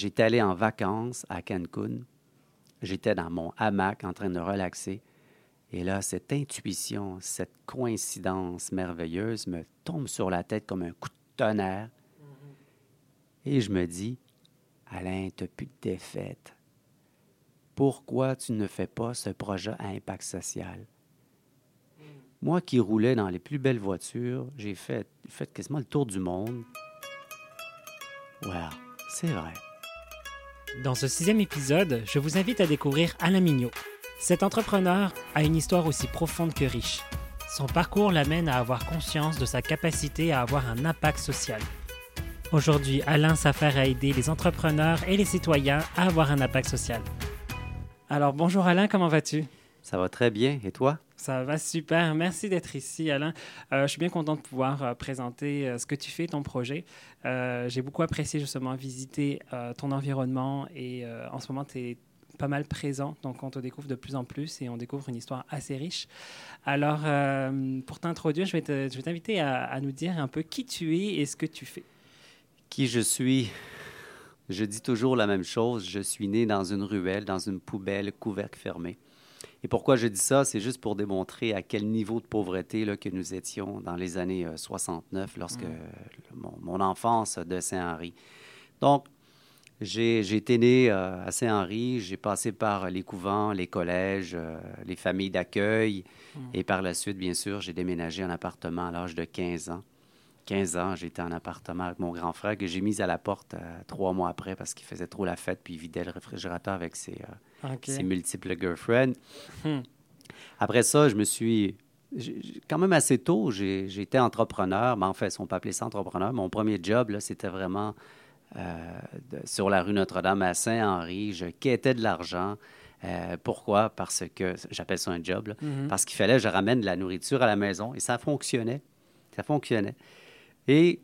J'étais allé en vacances à Cancun. J'étais dans mon hamac en train de relaxer. Et là, cette intuition, cette coïncidence merveilleuse me tombe sur la tête comme un coup de tonnerre. Et je me dis, Alain, tu n'as plus de défaite. Pourquoi tu ne fais pas ce projet à impact social? Moi qui roulais dans les plus belles voitures, j'ai fait, fait quasiment le tour du monde. Wow, c'est vrai. Dans ce sixième épisode, je vous invite à découvrir Alain Mignot. Cet entrepreneur a une histoire aussi profonde que riche. Son parcours l'amène à avoir conscience de sa capacité à avoir un impact social. Aujourd'hui, Alain s'affaire à aider les entrepreneurs et les citoyens à avoir un impact social. Alors bonjour Alain, comment vas-tu? Ça va très bien, et toi? Ça va super. Merci d'être ici, Alain. Euh, je suis bien content de pouvoir euh, présenter euh, ce que tu fais, ton projet. J'ai beaucoup apprécié justement visiter ton environnement et en ce moment, tu es pas mal présent, donc on te découvre de plus en plus et on découvre une histoire assez riche. Alors, pour t'introduire, je vais t'inviter à, à nous dire un peu qui tu es et ce que tu fais. Qui je suis? Je dis toujours la même chose. Je suis né dans une ruelle, dans une poubelle, couvercle fermé. Et pourquoi je dis ça? C'est juste pour démontrer à quel niveau de pauvreté là, que nous étions dans les années 69, euh, lorsque mm. mon, enfance de Saint-Henri. Donc, j'ai été né euh, à Saint-Henri, j'ai passé par les couvents, les collèges, euh, les familles d'accueil, mm. et par la suite, bien sûr, j'ai déménagé en appartement à l'âge de 15 ans. 15 ans, j'étais en appartement avec mon grand frère que j'ai mis à la porte trois mois après parce qu'il faisait trop la fête puis il vidait le réfrigérateur avec ses, ses multiples girlfriends. Hmm. Après ça, je me suis. Quand même assez tôt, été entrepreneur. Mais en fait, on peut appeler ça entrepreneur. Mon premier job, c'était vraiment euh, sur la rue Notre-Dame à Saint-Henri. Je quêtais de l'argent. Euh, pourquoi? Parce que, j'appelle ça un job, mm-hmm. parce qu'il fallait que je ramène de la nourriture à la maison et ça fonctionnait. Ça fonctionnait. Et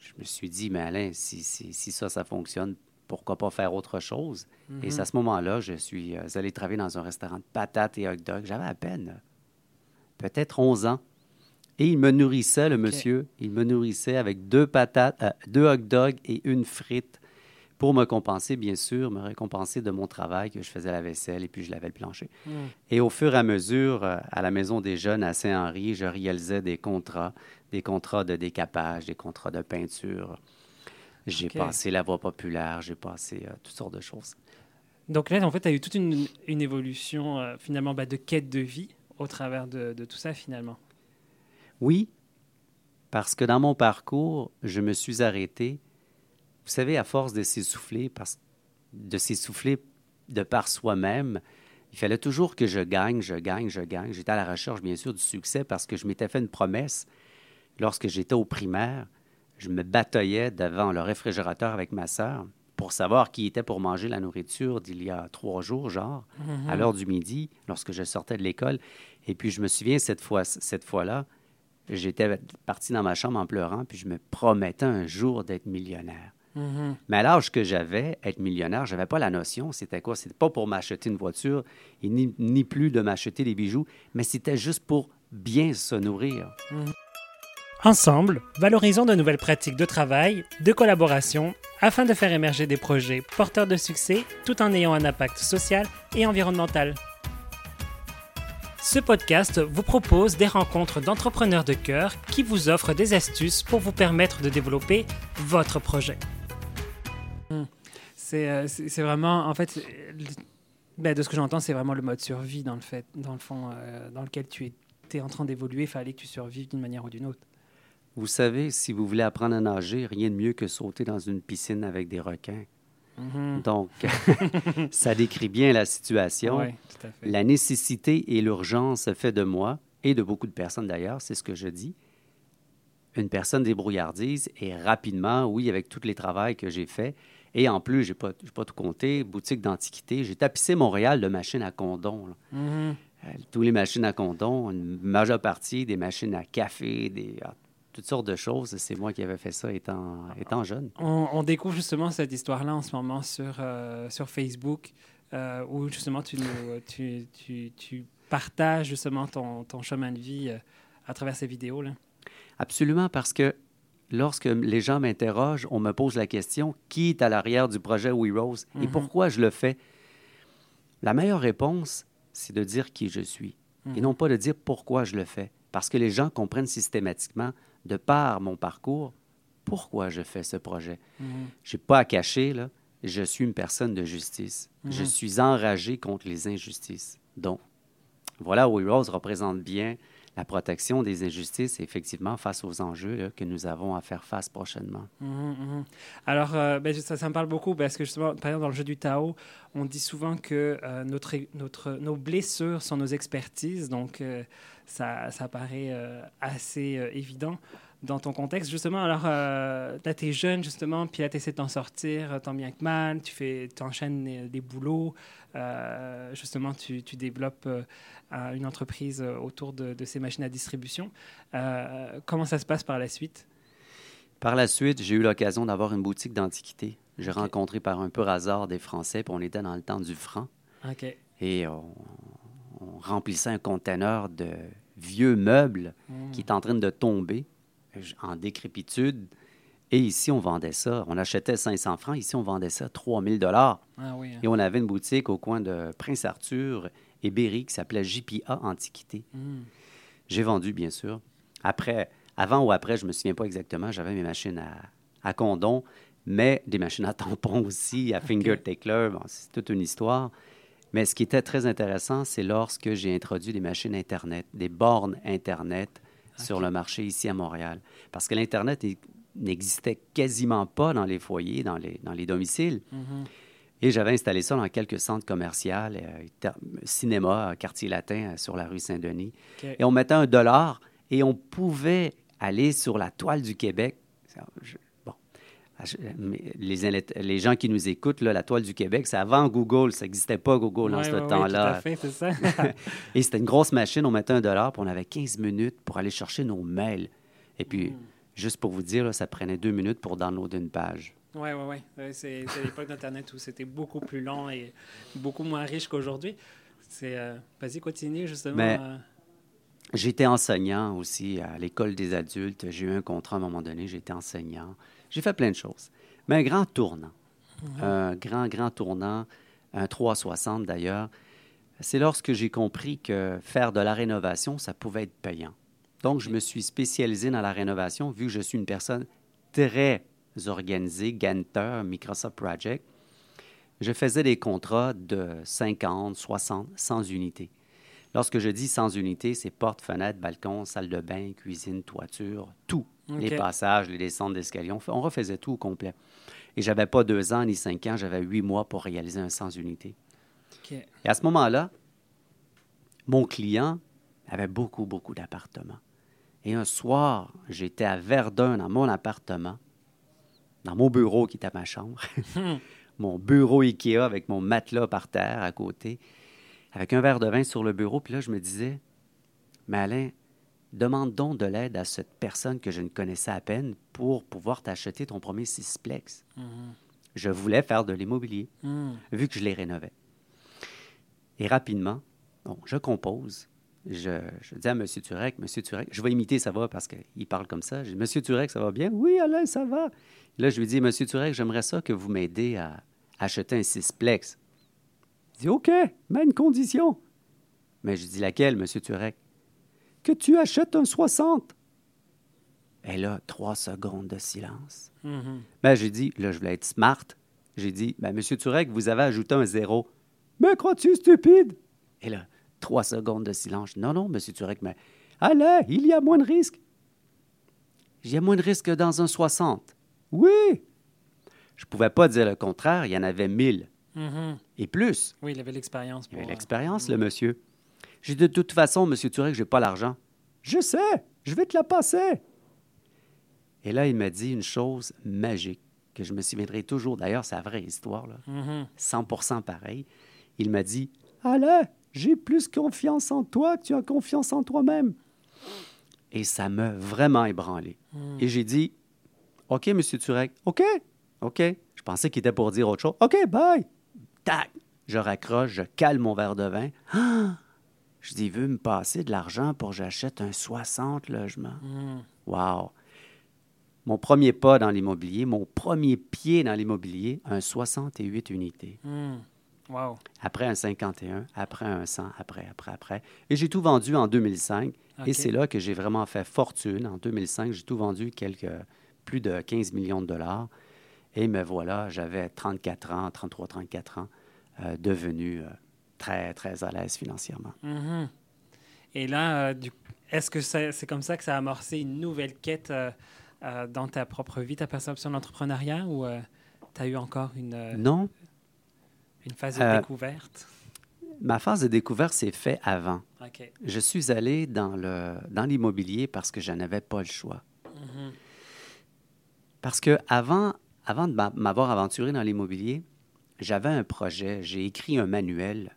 je me suis dit, mais Alain, si, si, si ça, ça fonctionne, pourquoi pas faire autre chose? Et c'est à mhm. ce moment-là, je suis euh, allé travailler dans un restaurant de patates et hot dogs. J'avais à peine peut-être 11 ans. Et il me nourrissait, le monsieur. Il me nourrissait avec deux patates, euh, deux hot dogs et une frite pour me compenser, bien sûr, me récompenser de mon travail, que je faisais la vaisselle et puis je lavais le plancher. Mhm. Et au fur et à mesure, euh, à la Maison des Jeunes à Saint-Henri, je réalisais des contrats, des contrats de décapage, des contrats de peinture, j'ai passé la voie populaire, j'ai passé euh, toutes sortes de choses. Donc là, en fait, tu as eu toute une, évolution euh, finalement bah, de quête de vie au travers de, tout ça finalement. Oui, parce que dans mon parcours, je me suis arrêté. Vous savez, à force de s'essouffler, parce, de s'essouffler de par soi-même, il fallait toujours que je gagne, je gagne, je gagne. J'étais à la recherche, bien sûr, du succès parce que je m'étais fait une promesse lorsque j'étais au primaire je me bataillais devant le réfrigérateur avec ma sœur pour savoir qui était pour manger la nourriture d'il y a trois jours, genre, à mhm. l'heure du midi, lorsque je sortais de l'école. Et puis, je me souviens, cette fois cette fois-là, j'étais parti dans ma chambre en pleurant, puis je me promettais un jour d'être millionnaire. Mhm. Mais à l'âge que j'avais, être millionnaire, je n'avais pas la notion. C'était quoi? C'était pas pour m'acheter une voiture, et ni, plus de m'acheter des bijoux, mais c'était juste pour bien se nourrir. Mhm. Ensemble, valorisons de nouvelles pratiques de travail, de collaboration, afin de faire émerger des projets porteurs de succès tout en ayant un impact social et environnemental. Ce podcast vous propose des rencontres d'entrepreneurs de cœur qui vous offrent des astuces pour vous permettre de développer votre projet. Hmm. Euh, c'est vraiment, en fait, ben, de ce que j'entends, c'est vraiment le mode survie dans le, fait, dans le fond euh, dans lequel tu étais en train d'évoluer. Il fallait que tu survives d'une manière ou d'une autre. Vous savez, si vous voulez apprendre à nager, rien de mieux que sauter dans une piscine avec des requins. Mhm. Donc, ça décrit bien la situation. La nécessité et l'urgence fait de moi, et de beaucoup de personnes d'ailleurs, c'est ce que je dis, une personne débrouillardise et rapidement, oui, avec tous les travaux que j'ai faits, et en plus, je n'ai pas, pas, tout compté, boutique d'antiquité, j'ai tapissé Montréal de machines à condom. Mhm. Euh, tous les machines à condom, une majeure partie des machines à café, des, ah, toutes sortes de choses. C'est moi qui avais fait ça étant, étant jeune. On, découvre justement cette histoire-là en ce moment sur, euh, sur Facebook, euh, où justement tu, tu, tu, tu, partages justement ton, ton chemin de vie euh, à travers ces vidéos-là. Absolument, parce que lorsque les gens m'interrogent, on me pose la question qui est à l'arrière du projet We Rose et Mhm. pourquoi je le fais? La meilleure réponse, c'est de dire qui je suis et Mhm. non pas de dire pourquoi je le fais. Parce que les gens comprennent systématiquement, de par mon parcours, pourquoi je fais ce projet. Mhm. Je n'ai pas à cacher, là. Je suis une personne de justice. Je Mhm. suis enragé contre les injustices. Donc, voilà, We Rose représente bien la protection des injustices, effectivement, face aux enjeux que nous avons à faire face prochainement. Mhm, mhm. Alors, euh, ben, ça, me parle beaucoup parce que justement, par exemple, dans le jeu du Tao, on dit souvent que euh, notre, notre, nos blessures sont nos expertises. Donc, euh, ça, ça paraît assez évident dans ton contexte. Justement, alors, euh, là, tu es jeune, justement, puis là, tu essaies de t'en sortir euh, tant bien que mal. Tu fais, enchaînes des, boulots. Euh, justement, tu, tu développes euh, une entreprise autour de, de ces machines à distribution. Comment ça se passe par la suite? Par la suite, j'ai eu l'occasion d'avoir une boutique d'antiquité. J'ai rencontré par un peu hasard des Français, puis on était dans le temps du franc. OK. Et on, on remplissait un conteneur de vieux meubles Mm. qui est en train de tomber en décrépitude. Et ici, on vendait ça. On achetait 500 francs. Ici, on vendait ça 3000 dollars. Ah oui. hein. Et on avait une boutique au coin de Prince Arthur et Berry qui s'appelait JPA Antiquité. Mm. J'ai vendu, bien sûr. Après, avant ou après, je me souviens pas exactement, j'avais mes machines à, à condom, mais des machines à tampons aussi, à finger tickler. Bon, c'est toute une histoire. Mais ce qui était très intéressant, c'est lorsque j'ai introduit des machines Internet, des bornes Internet sur le marché ici à Montréal. Parce que l'Internet n'existait quasiment pas dans les foyers, dans les, dans les domiciles. Mhm. Et j'avais installé ça dans quelques centres commerciaux, euh, cinéma, euh, quartier latin euh, sur la rue Saint-Denis. Et on mettait un dollar et on pouvait aller sur la toile du Québec. Je- bon, Ah, je- mais les, inlet- les gens qui nous écoutent, là, la toile du Québec, c'est avant Google. Ça n'existait pas Google dans Ouais, ce temps-là. c'est ça. Et c'était une grosse machine. On mettait un dollar, puis on avait 15 minutes pour aller chercher nos mails. Et puis, Mm. juste pour vous dire, là, ça prenait deux minutes pour downloader une page. Oui, oui, oui. C'est l'époque d'Internet où c'était beaucoup plus long et beaucoup moins riche qu'aujourd'hui. C'est, euh, Vas-y, continue, justement. Mais- euh, J'étais enseignant aussi à l'école des adultes. J'ai eu un contrat à un moment donné. J'étais enseignant. J'ai fait plein de choses. Mais un grand tournant, un grand, grand tournant, un 360 d'ailleurs, c'est lorsque j'ai compris que faire de la rénovation, ça pouvait être payant. Donc, je me suis spécialisé dans la rénovation vu que je suis une personne très organisée, Ganter, Microsoft Project. Je faisais des contrats de 50, 60, 100 unités. Lorsque je dis 100 unités, c'est porte, fenêtre, balcon, salle de bain, cuisine, toiture, tout. Les passages, les descentes d'escalier. On, refaisait tout au complet. Et j'avais pas deux ans ni cinq ans, j'avais huit mois pour réaliser un 100 unités. OK. Et à ce moment-là, mon client avait beaucoup, beaucoup d'appartements. Et un soir, j'étais à Verdun, dans mon appartement, dans mon bureau qui était à ma chambre, mon bureau Ikea avec mon matelas par terre à côté, avec un verre de vin sur le bureau. Puis là, je me disais, mais Alain, demande donc de l'aide à cette personne que je ne connaissais à peine pour pouvoir t'acheter ton premier sixplex. Mhm. Je voulais faire de l'immobilier Mhm. vu que je les rénovais. Et rapidement, bon, je compose. Je, je dis à M. Turek, M. Turek, je vais imiter, ça va, parce qu'il parle comme ça. Je dis, M. Turek, ça va bien? Oui, Alain, ça va. Là, je lui dis, M. Turek, j'aimerais ça que vous m'aidez à acheter un sixplex. Il dit, OK, mais une condition. Mais je dis, laquelle, M. Turek? Que tu achètes un 60. Et là, trois secondes de silence. Mhm. Ben, j'ai dit, là, je voulais être smart. J'ai dit, ben, Monsieur Turek, vous avez ajouté un zéro. Mais crois-tu stupide? Et là, trois secondes de silence. Non, non, Monsieur Turek, mais allez, il y a moins de risques. Il y a moins de risques que dans un 60. Oui. Je pouvais pas dire le contraire, il y en avait 1000 Mhm. et plus. Oui, il avait l'expérience. Il avait euh, l'expérience, le monsieur. J'ai dit, de toute façon, Monsieur Turek, j'ai pas l'argent. Je sais, je vais te la passer. Et là, il m'a dit une chose magique que je me souviendrai toujours. D'ailleurs, c'est la vraie histoire, là. mhm. 100 pareil. Il m'a dit, Alain, j'ai plus confiance en toi que tu as confiance en toi-même. Et ça m'a vraiment ébranlé. Mhm. Et j'ai dit, OK, Monsieur Turek, OK, OK. Je pensais qu'il était pour dire autre chose. OK, bye. Tac. Je raccroche, je cale mon verre de vin. Ah! Je dis, il veut me passer de l'argent pour que j'achète un 60 logements. Mhm. Wow. mon premier pas dans l'immobilier, mon premier pied dans l'immobilier, un 68 unités. Hmm. Wow. Après un 51, après un 100, après, après, après. Et j'ai tout vendu en 2005. Et c'est là que j'ai vraiment fait fortune. En 2005, j'ai tout vendu quelques, plus de 15 millions de dollars. Et me voilà, j'avais 34 ans, 33, 34 ans, euh, devenu euh, très, très à l'aise financièrement. Mhm. Et là, euh, est-ce que c'est comme ça que ça a amorcé une nouvelle quête euh, euh, dans ta propre vie, ta perception de l'entrepreneuriat, ou tu as eu encore une, Non, une phase de découverte? ma phase de découverte s'est faite avant. OK. Je suis allé dans le dans l'immobilier parce que je n'avais pas le choix. Mhm. Parce que avant, avant de m'a- m'avoir aventuré dans l'immobilier, j'avais un projet, j'ai écrit un manuel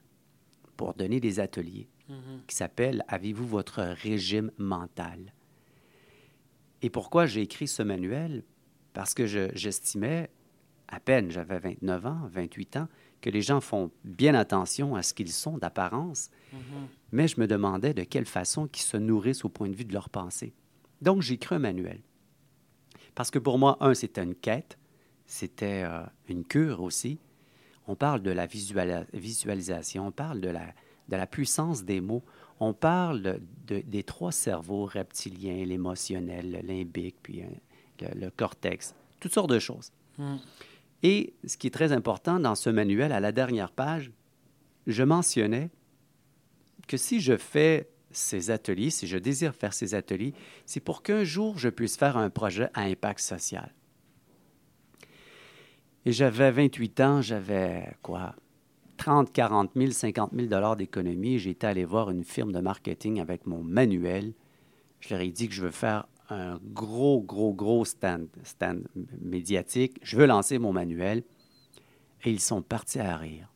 pour donner des ateliers Mhm. qui s'appelle Avez-vous votre régime mental? Et pourquoi j'ai écrit ce manuel? Parce que je- j'estimais, à peine j'avais 29 ans, 28 ans, que les gens font bien attention à ce qu'ils sont d'apparence, Mhm. mais je me demandais de quelle façon qu'ils se nourrissent au point de vue de leur pensée. Donc, j'ai écrit un manuel. Parce que pour moi, un, c'était une quête, c'était euh, une cure aussi. On parle de la visualisation, on parle de la, de la puissance des mots, on parle de- de- des trois cerveaux reptiliens, l'émotionnel, le limbique, puis euh, le, le cortex, toutes sortes de choses. Mhm. Et ce qui est très important dans ce manuel, à la dernière page, je mentionnais que si je fais ces ateliers, si je désire faire ces ateliers, c'est pour qu'un jour je puisse faire un projet à impact social. Et j'avais 28 ans, j'avais quoi 30, 40 000, 50 000 dollars d'économie. J'étais allé voir une firme de marketing avec mon manuel. Je leur ai dit que je veux faire un gros, gros, gros stand, médiatique. Je veux lancer mon manuel. Et ils sont partis à rire.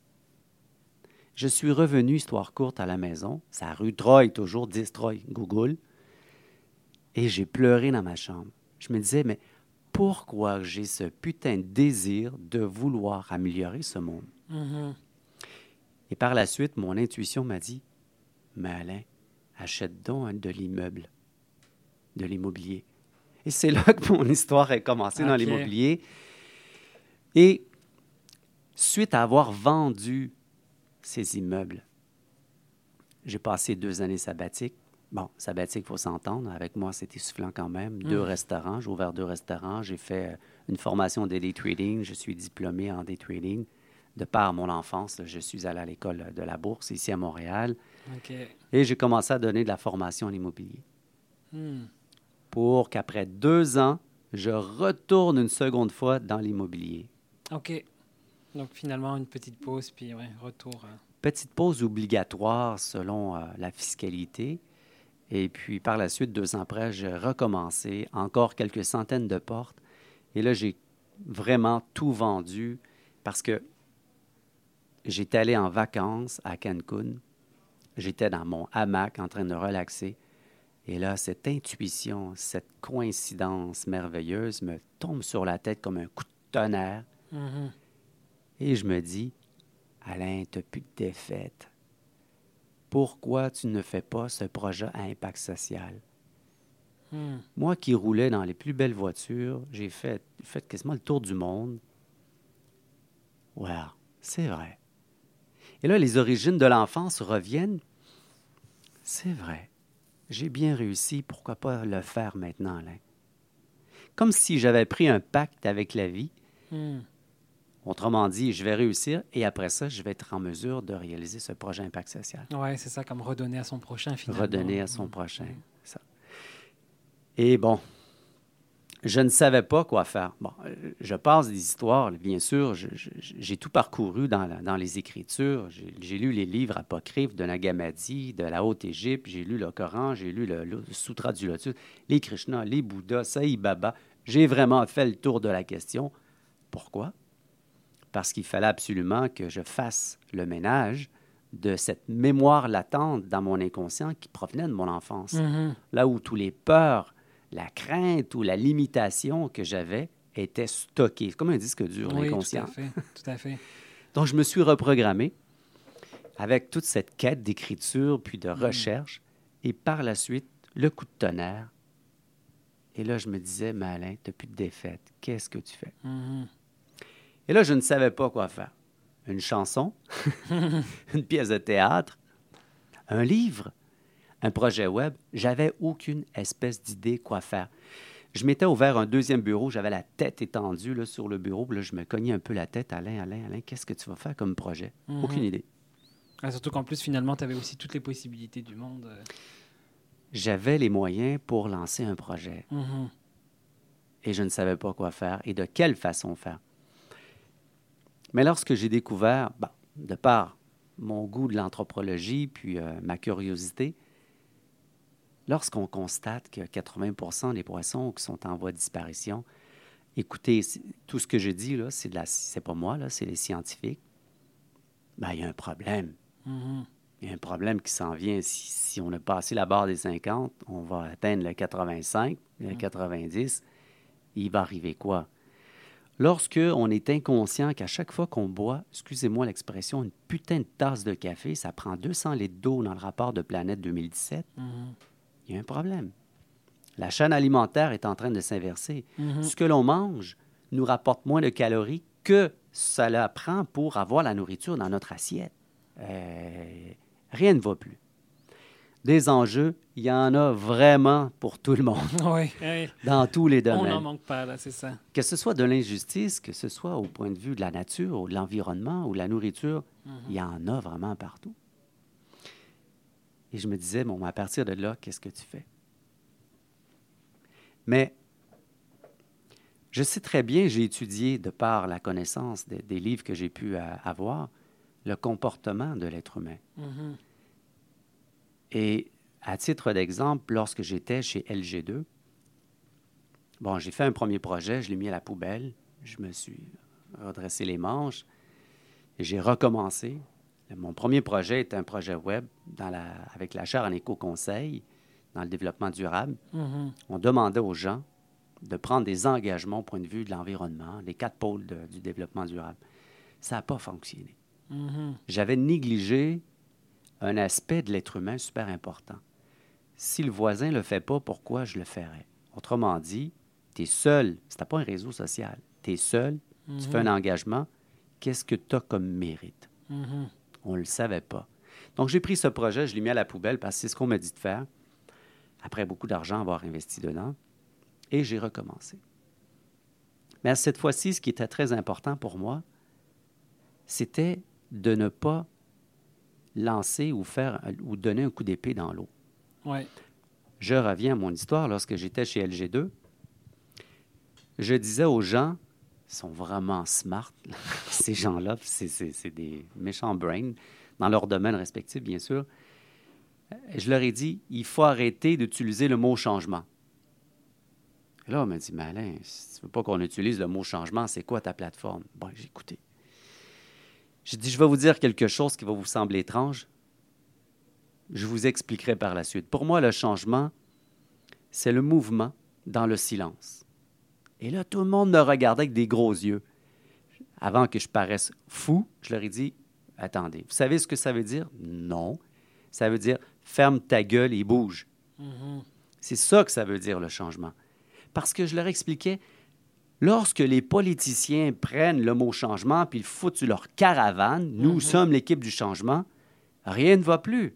Je suis revenu, histoire courte, à la maison. C'est à rue Troy, toujours 10 Troy, Google. Et j'ai pleuré dans ma chambre. Je me disais, mais pourquoi j'ai ce putain de désir de vouloir améliorer ce monde? Mhm. Et par la suite, mon intuition m'a dit, mais Alain, achète donc un de l'immeuble, de l'immobilier. Et c'est là que mon histoire a commencé dans l'immobilier. Et suite à avoir vendu ces immeubles, j'ai passé deux années sabbatiques. Bon, sabbatique, il faut s'entendre. Avec moi, c'était soufflant quand même. Deux Mm. restaurants. J'ai ouvert deux restaurants. J'ai fait euh, une formation de day trading. Je suis diplômé en day trading. De par mon enfance, je suis allé à l'école de la bourse ici à Montréal. OK. Et j'ai commencé à donner de la formation en immobilier. Hmm. Pour qu'après deux ans, je retourne une seconde fois dans l'immobilier. OK. Donc, finalement, une petite pause, puis ouais, retour. euh. Petite pause obligatoire selon euh, la fiscalité. Et puis par la suite, deux ans après, j'ai recommencé, encore quelques centaines de portes. Et là, j'ai vraiment tout vendu parce que j'étais allé en vacances à Cancun. J'étais dans mon hamac en train de relaxer. Et là, cette intuition, cette coïncidence merveilleuse me tombe sur la tête comme un coup de tonnerre. Mhm. Et je me dis, Alain, tu n'as plus de défaite. Pourquoi tu ne fais pas ce projet à impact social? Hmm. Moi qui roulais dans les plus belles voitures, j'ai fait, fait quasiment le tour du monde. Wow, c'est vrai. Et là, les origines de l'enfance reviennent. C'est vrai. J'ai bien réussi, pourquoi pas le faire maintenant, Alain? Comme si j'avais pris un pacte avec la vie. Hmm. Autrement dit, je vais réussir et après ça, je vais être en mesure de réaliser ce projet impact social. Ouais, c'est ça, comme redonner à son prochain, finalement. Redonner à son prochain. Ça. Et bon, je ne savais pas quoi faire. Bon, euh, je passe des histoires, bien sûr. J'ai tout parcouru dans, la- dans les Écritures. J'ai lu les livres apocryphes de Nagamadi, de la Haute-Égypte. J'ai lu le Coran, j'ai lu le, le Sutra du Lotus, les Krishna, les Bouddhas, Saï Baba. J'ai vraiment fait le tour de la question. Pourquoi? Parce qu'il fallait absolument que je fasse le ménage de cette mémoire latente dans mon inconscient qui provenait de mon enfance. Mhm. Là où tous les peurs, la crainte ou la limitation que j'avais étaient stockées. C'est comme un disque dur, Oui, tout l'inconscient. à fait. Tout à fait. Donc, je me suis reprogrammé avec toute cette quête d'écriture puis de recherche. Et par la suite, le coup de tonnerre. Et là, je me disais, Malin, tu n'as plus de défaite. Qu'est-ce que tu fais? Mhm. Et là, je ne savais pas quoi faire. Une chanson, une pièce de théâtre, un livre, un projet web. J'avais aucune espèce d'idée quoi faire. Je m'étais ouvert un deuxième bureau, j'avais la tête étendue là, sur le bureau. Puis là, je me cognais un peu la tête. Alain, Alain, Alain, qu'est-ce que tu vas faire comme projet? Mhm. Aucune idée. Ah, surtout qu'en plus, finalement, tu avais aussi toutes les possibilités du monde. euh. J'avais les moyens pour lancer un projet. Mhm. et je ne savais pas quoi faire et de quelle façon faire. Mais lorsque j'ai découvert, bah, de par mon goût de l'anthropologie puis euh, ma curiosité, lorsqu'on constate que 80% des poissons qui sont en voie de disparition, écoutez, tout ce que je dis là, c'est de la, c'est pas moi là, c'est les scientifiques. Ben, il y a un problème. Mhm. Il y a un problème qui s'en vient. Si, si on a passé la barre des 50, on va atteindre le 85, le 90. Il va arriver quoi? Lorsque on est inconscient qu'à chaque fois qu'on boit, excusez-moi l'expression, une putain de tasse de café, ça prend 200 litres d'eau dans le rapport de Planète 2017, Mhm. il y a un problème. La chaîne alimentaire est en train de s'inverser. Mhm. Ce que l'on mange nous rapporte moins de calories que cela prend pour avoir la nourriture dans notre assiette. Euh, rien ne va plus. Des enjeux, il y en a vraiment pour tout le monde, Oui, oui. dans tous les On n'en domaines. manque pas, là, c'est ça. Que ce soit de l'injustice, que ce soit au point de vue de la nature, ou de l'environnement, ou de la nourriture, il y en a vraiment partout. Et je me disais, bon, à partir de là, qu'est-ce que tu fais? Mais je sais très bien, j'ai étudié, de par la connaissance des, des livres que j'ai pu euh, avoir, le comportement de l'être humain. Mhm. Et à titre d'exemple, lorsque j'étais chez LG2, bon, j'ai fait un premier projet, je l'ai mis à la poubelle, je me suis redressé les manches, et j'ai recommencé. Mon premier projet était un projet web dans la, avec la chaire en éco-conseil dans le développement durable. Mhm. On demandait aux gens de prendre des engagements au point de vue de l'environnement, les quatre pôles de- du développement durable. Ça n'a pas fonctionné Mhm. j'avais négligé un aspect de l'être humain super important. Si le voisin ne le fait pas, pourquoi je le ferais? Autrement dit, tu es seul. Ce pas un réseau social. Tu es seul, tu fais un engagement. Qu'est-ce que tu as comme mérite? Mhm. On ne le savait pas. Donc, j'ai pris ce projet, je l'ai mis à la poubelle parce que c'est ce qu'on m'a dit de faire, après beaucoup d'argent avoir investi dedans, et j'ai recommencé. Mais cette fois-ci, ce qui était très important pour moi, c'était de ne pas lancer ou faire ou donner un coup d'épée dans l'eau. Ouais. Je reviens à mon histoire lorsque j'étais chez LG2. Je disais aux gens, ils sont vraiment smart, ces gens-là, c'est- des méchants brains dans leur domaine respectif, bien sûr. Je leur ai dit, il faut arrêter d'utiliser le mot changement. Et là, on m'a dit, Malin, si tu veux pas qu'on utilise le mot changement, c'est quoi ta plateforme? Bon, j'ai écouté. J'ai dit, je vais vous dire quelque chose qui va vous sembler étrange. Je vous expliquerai par la suite. Pour moi, le changement, c'est le mouvement dans le silence. Et là, tout le monde me regardait avec des gros yeux. Avant que je paraisse fou, je leur ai dit, attendez, vous savez ce que ça veut dire? Non. Ça veut dire, ferme ta gueule et bouge. Mhm. C'est ça que ça veut dire le changement. Parce que je leur expliquais, lorsque les politiciens prennent le mot changement puis ils foutent sur leur caravane, nous sommes l'équipe du changement, rien ne va plus.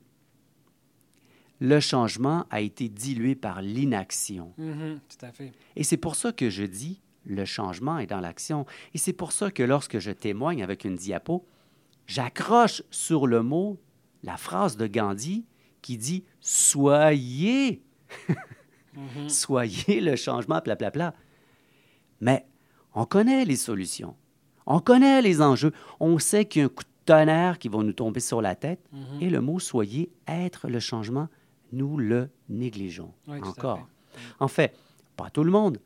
Le changement a été dilué par l'inaction. Mhm. Tout à fait. Et c'est pour ça que je dis, le changement est dans l'action. Et c'est pour ça que lorsque je témoigne avec une diapo, j'accroche sur le mot la phrase de Gandhi qui dit Soyez, Mhm. soyez le changement, blablabla. Mais on connaît les solutions, on connaît les enjeux, on sait qu'il y a un coup de tonnerre qui va nous tomber sur la tête. Mhm. Et le mot soyez, être le changement, nous le négligeons Oui, encore. fait. En fait, pas tout le monde,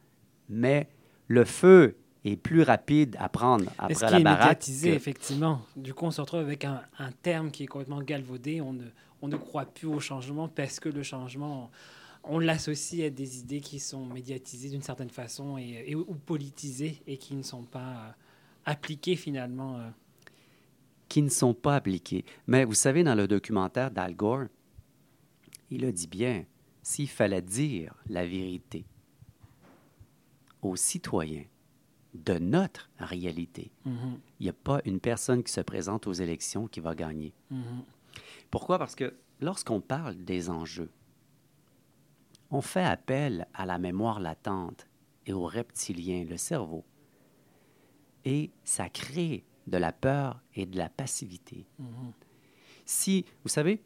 mais le feu est plus rapide à prendre après ce qui la est baraque. médiatisé, que- effectivement. Du coup, on se retrouve avec un, un terme qui est complètement galvaudé. On ne, on ne croit plus au changement parce que le changement, on l'associe à des idées qui sont médiatisées d'une certaine façon et, et- ou politisées et qui ne sont pas euh, appliquées finalement. euh. qui ne sont pas appliqués. Mais vous savez, dans le documentaire d'Al Gore, il a dit bien, s'il fallait dire la vérité, aux citoyens de notre réalité. Il n'y a pas une personne qui se présente aux élections qui va gagner. Mhm. Pourquoi? Parce que lorsqu'on parle des enjeux, on fait appel à la mémoire latente et au reptilien, le cerveau. Et ça crée de la peur et de la passivité. Mhm. Si, vous savez,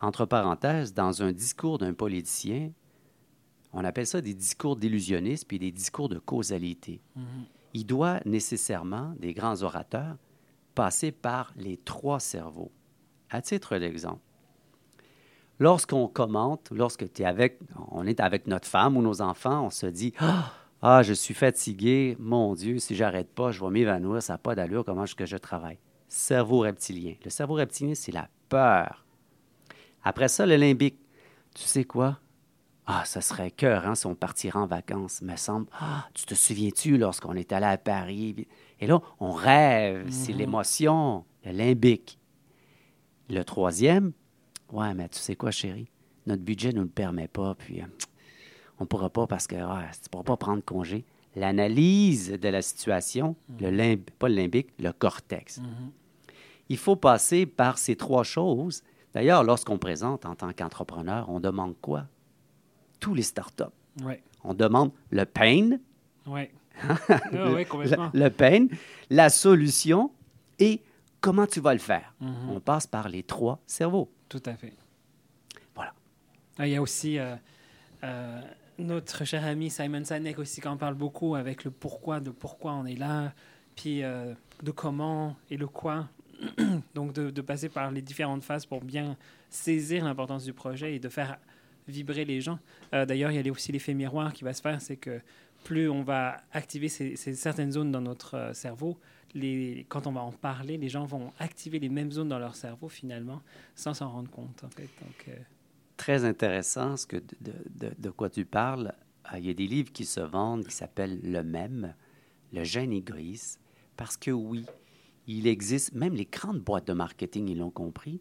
entre parenthèses, dans un discours d'un politicien, on appelle ça des discours d'illusionnisme puis des discours de causalité. Mhm. Il doit nécessairement, des grands orateurs, passer par les trois cerveaux. À titre d'exemple, lorsqu'on commente, lorsque tu es avec, on est avec notre femme ou nos enfants, on se dit Ah, ah, je suis fatigué, mon Dieu, si j'arrête pas, je vais m'évanouir, ça n'a pas d'allure, comment est-ce que je travaille? Cerveau reptilien. Le cerveau reptilien, c'est la peur. Après ça, le limbique. Tu sais quoi? Ah, ça serait cœur, hein, si on partirait en vacances, me semble. Ah, tu te souviens-tu lorsqu'on est allé à Paris? Et là, on rêve, c'est Mhm. l'émotion, le limbique. Le troisième, ouais, mais tu sais quoi, chérie? Notre budget ne nous le permet pas, puis euh, on ne pourra pas parce que ah, tu ne pourras pas prendre congé. L'analyse de la situation, le limb, pas le limbique, le cortex. Mhm. Il faut passer par ces trois choses. D'ailleurs, lorsqu'on présente en tant qu'entrepreneur, on demande quoi? Tous les startups. Ouais. On demande le pain, Ouais. Ah complètement. le, le pain, la solution et comment tu vas le faire. Mhm. On passe par les trois cerveaux. Tout à fait. Voilà. Ah, Il y a aussi euh, euh, notre cher ami Simon Sinek aussi qui en parle beaucoup avec le pourquoi, de pourquoi on est là, puis euh, de comment et le quoi. Donc de, de passer par les différentes phases pour bien saisir l'importance du projet et de faire vibrer les gens. D'ailleurs, il y a aussi l'effet miroir qui va se faire, c'est que plus on va activer ces, ces certaines zones dans notre cerveau, les, quand on va en parler, les gens vont activer les mêmes zones dans leur cerveau finalement, sans s'en rendre compte en fait. Donc, euh, Très intéressant ce que de, de- de- de quoi tu parles. Ah, Il y a des livres qui se vendent qui s'appellent Le même, le gène égoïste, parce que oui, il existe, même les grandes boîtes de marketing, ils l'ont compris,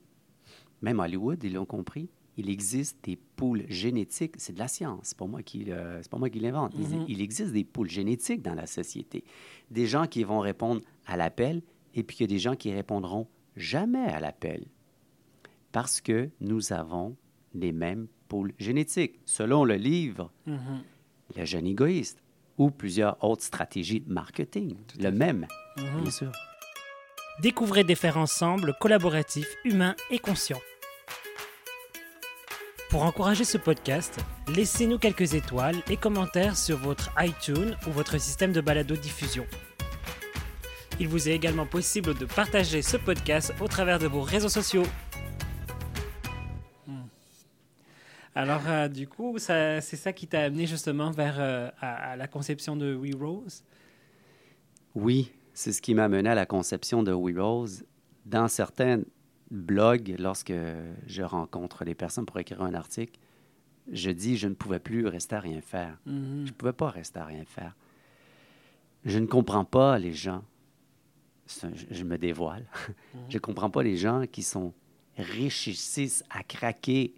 même Hollywood, ils l'ont compris, il existe des poules génétiques, c'est de la science, c'est pas moi qui, pas moi qui l'invente. Il- Mhm. il existe des poules génétiques dans la société. Des gens qui vont répondre à l'appel, et puis il y a des gens qui répondront jamais à l'appel parce que nous avons les mêmes poules génétiques. Selon le livre mhm. Le jeune égoïste ou plusieurs autres stratégies de marketing, Tout le même, Mhm. bien sûr. Découvrez des faire ensemble collaboratifs, humains et conscients. Pour encourager ce podcast, laissez-nous quelques étoiles et commentaires sur votre iTunes ou votre système de balado-diffusion. Il vous est également possible de partager ce podcast au travers de vos réseaux sociaux. Hmm. Alors, euh, du coup, c'est ça qui t'a amené justement vers euh, à, à la conception de We Rose? Oui, c'est ce qui m'a mené à la conception de We Rose. Dans certains blogs, lorsque je rencontre des personnes pour écrire un article, je dis je ne pouvais plus rester à rien faire. Mhm. Je ne pouvais pas rester à rien faire. Je ne comprends pas les gens. Je, me dévoile. Je ne comprends pas les gens qui sont richissent à craquer,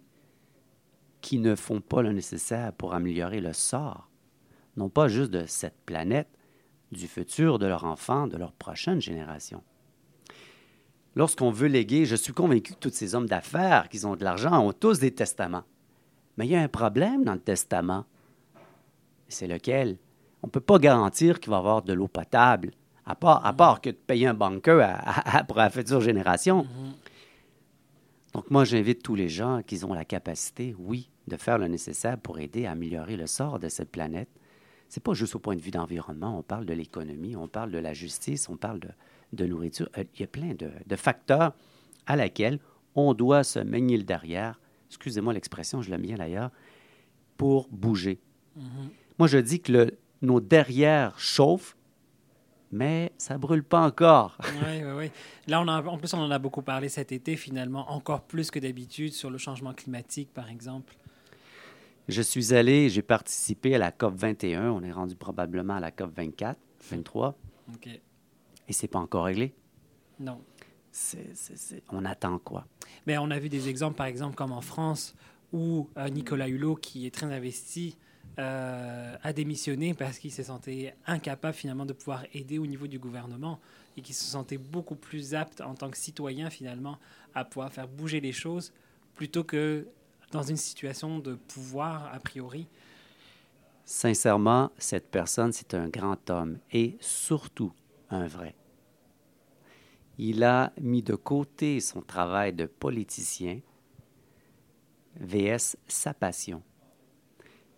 qui ne font pas le nécessaire pour améliorer le sort, non pas juste de cette planète, du futur de leurs enfants, de leur prochaine génération. Lorsqu'on veut léguer, je suis convaincu que tous ces hommes d'affaires qui ont de l'argent ont tous des testaments. Mais il y a un problème dans le testament. C'est lequel? On ne peut pas garantir qu'il va y avoir de l'eau potable, à part, à part que de payer un banqueur à- pour la future génération. Mhm. Donc moi, j'invite tous les gens qui ont la capacité, oui, de faire le nécessaire pour aider à améliorer le sort de cette planète. C'est pas juste au point de vue d'environnement, on parle de l'économie, on parle de la justice, on parle de, de nourriture. Euh, Il y a plein de, de facteurs à laquelle on doit se manier le derrière, excusez-moi l'expression, je l'aime bien d'ailleurs, pour bouger. Mhm. Moi, je dis que le- nos derrières chauffent, mais ça brûle pas encore. Oui, oui, oui. Là, on a, en plus, on en a beaucoup parlé cet été, finalement, encore plus que d'habitude, sur le changement climatique, par exemple. Je suis allé, j'ai participé à la COP 21. On est rendu probablement à la COP 24, 23, OK. et c'est pas encore réglé. Non. On attend quoi? Mais on a vu des exemples, par exemple, comme en France, où euh, Nicolas Hulot, qui est très investi euh, a démissionné parce qu'il s'est senti incapable finalement de pouvoir aider au niveau du gouvernement et qu'il se sentait beaucoup plus apte en tant que citoyen finalement à pouvoir faire bouger les choses plutôt que dans une situation de pouvoir a priori. Sincèrement, cette personne, c'est un grand homme et surtout un vrai. Il a mis de côté son travail de politicien VS sa passion.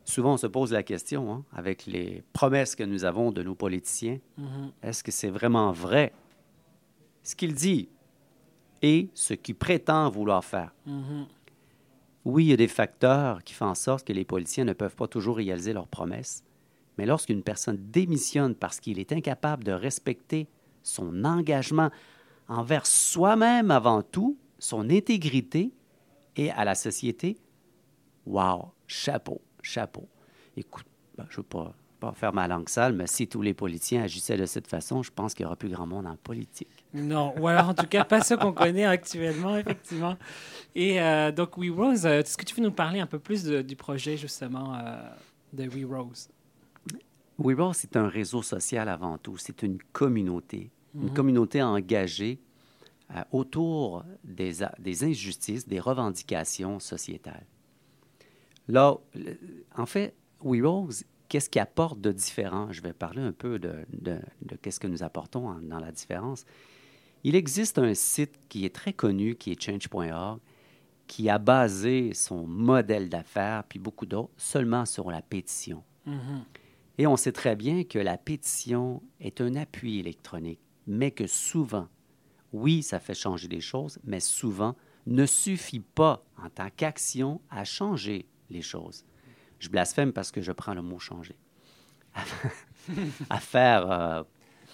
Souvent, on se pose la question, hein, avec les promesses que nous avons de nos politiciens, Mhm. est-ce que c'est vraiment vrai ce qu'il dit et ce qu'il prétend vouloir faire? Mhm. Oui, il y a des facteurs qui font en sorte que les politiciens ne peuvent pas toujours réaliser leurs promesses, mais lorsqu'une personne démissionne parce qu'il est incapable de respecter son engagement envers soi-même avant tout, son intégrité et à la société, wow, chapeau, chapeau. Écoute, ben, je ne veux pas, pas faire ma langue sale, mais si tous les politiciens agissaient de cette façon, je pense qu'il n'y aura plus grand monde en politique. Non, ou alors en tout cas pas ceux qu'on connaît actuellement, effectivement. Et euh, donc, We Rose, euh, est-ce que tu veux nous parler un peu plus de- du projet justement euh, de We Rose? WeRoll, c'est un réseau social avant tout. C'est une communauté, une Mhm. communauté engagée euh, autour des injustices, des revendications sociétales. Là, en fait, WeRoll, qu'est-ce qu'il apporte de différent? Je vais parler un peu de, de- de qu'est-ce que nous apportons en- dans la différence. Il existe un site qui est très connu, qui est change.org, qui a basé son modèle d'affaires, puis beaucoup d'autres, seulement sur la pétition. Mhm. Et on sait très bien que la pétition est un appui électronique, mais que souvent, oui, ça fait changer des choses, mais souvent ne suffit pas en tant qu'action à changer les choses. Je blasphème parce que je prends le mot changer. à faire euh,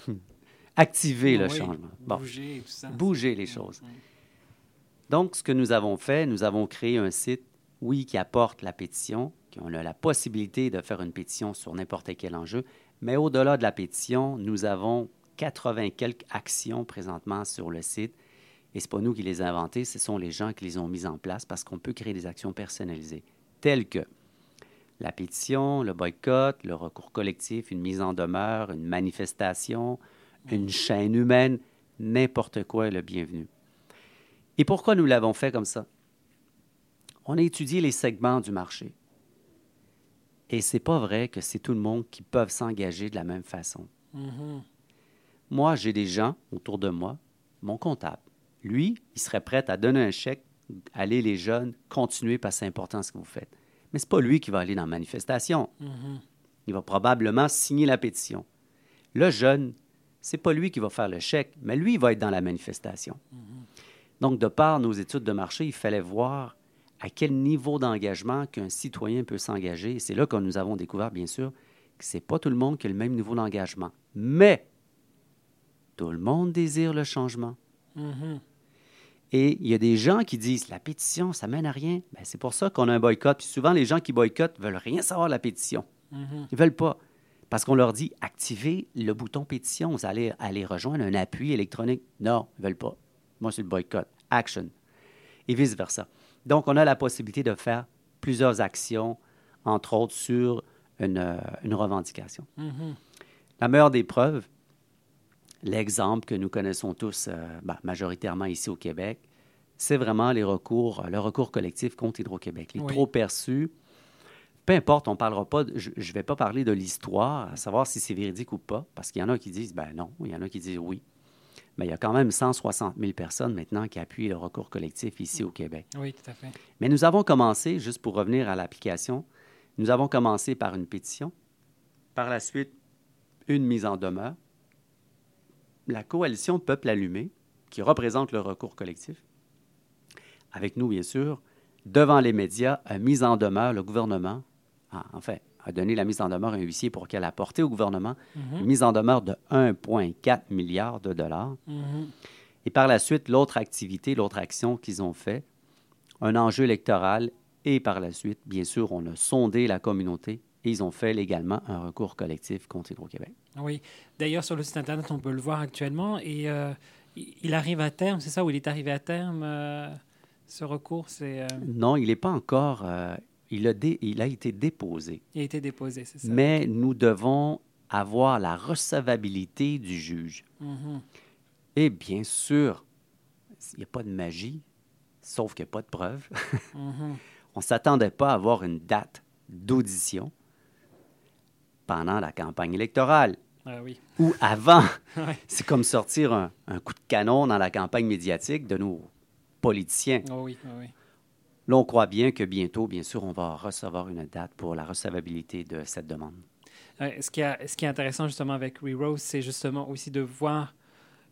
activer le Oui, changement. Bon, Bouger et tout ça. bouger les choses. Donc, ce que nous avons fait, nous avons créé un site, oui, qui apporte la pétition, qui on a la possibilité de faire une pétition sur n'importe quel enjeu, mais au-delà de la pétition, nous avons 80 quelques actions présentement sur le site. Et ce n'est pas nous qui les avons inventées, ce sont les gens qui les ont mises en place parce qu'on peut créer des actions personnalisées, telles que la pétition, le boycott, le recours collectif, une mise en demeure, une manifestation, une chaîne humaine, n'importe quoi est le bienvenu. Et pourquoi nous l'avons fait comme ça? On a étudié les segments du marché. Et c'est pas vrai que c'est tout le monde qui peut s'engager de la même façon. Mhm. Moi, j'ai des gens autour de moi, mon comptable. Lui, il serait prêt à donner un chèque, allez les jeunes, continuez parce que c'est important ce que vous faites. Mais c'est pas lui qui va aller dans la manifestation. Mhm. Il va probablement signer la pétition. Le jeune, c'est pas lui qui va faire le chèque, mais lui, il va être dans la manifestation. Donc, de par nos études de marché, il fallait voir à quel niveau d'engagement qu'un citoyen peut s'engager. C'est là que nous avons découvert, bien sûr, que c'est pas tout le monde qui a le même niveau d'engagement. Mais tout le monde désire le changement. Mhm. Et il y a des gens qui disent la pétition, ça mène à rien. Ben, c'est pour ça qu'on a un boycott. Puis souvent, les gens qui boycottent veulent rien savoir de la pétition. Mhm. Ils veulent pas. Parce qu'on leur dit activez le bouton pétition, vous allez aller rejoindre un appui électronique. Non, ils veulent pas. Moi, c'est le boycott. Action. Et vice-versa. Donc, on a la possibilité de faire plusieurs actions, entre autres sur une, euh, une revendication. Mhm. La meilleure des preuves, l'exemple que nous connaissons tous euh, ben, majoritairement ici au Québec, c'est vraiment les recours, le recours collectif contre Hydro-Québec. Les Oui. trop perçus, peu importe, on parlera pas, de- je ne vais pas parler de l'histoire, à savoir si c'est véridique ou pas, parce qu'il y en a qui disent, ben non, il y en a qui disent oui. Mais il y a quand même 160 000 personnes maintenant qui appuient le recours collectif ici au Québec. Oui, tout à fait. Mais nous avons commencé, juste pour revenir à l'application, nous avons commencé par une pétition, par la suite une mise en demeure, la coalition Peuple allumé, qui représente le recours collectif, avec nous bien sûr, devant les médias, a mis en demeure le gouvernement, ah, en fait, a donné la mise en demeure à un huissier pour qu'elle apporte au gouvernement Mhm. une mise en demeure de 1,4 milliard de dollars. Mhm. Et par la suite, l'autre activité, l'autre action qu'ils ont fait, un enjeu électoral. Et par la suite, bien sûr, on a sondé la communauté et ils ont fait également un recours collectif contre Hydro-Québec. Oui. D'ailleurs, sur le site Internet, on peut le voir actuellement. Et euh, il arrive à terme, c'est ça, ou il est arrivé à terme, euh, ce recours? C'est, euh, Non, il n'est pas encore, il a, dé- il a été déposé. Il a été déposé, c'est ça. Mais nous devons avoir la recevabilité du juge. Mhm. Et bien sûr, il n'y a pas de magie, sauf qu'il n'y a pas de preuve. Mhm. On ne s'attendait pas à avoir une date d'audition pendant la campagne électorale Ah oui. ou avant. Ouais. C'est comme sortir un, un coup de canon dans la campagne médiatique de nos politiciens. Oh oui, oh oui. Là, on croit bien que bientôt, bien sûr, on va recevoir une date pour la recevabilité de cette demande. Ouais, ce, qui est, ce qui est intéressant justement avec ReRose, c'est justement aussi de voir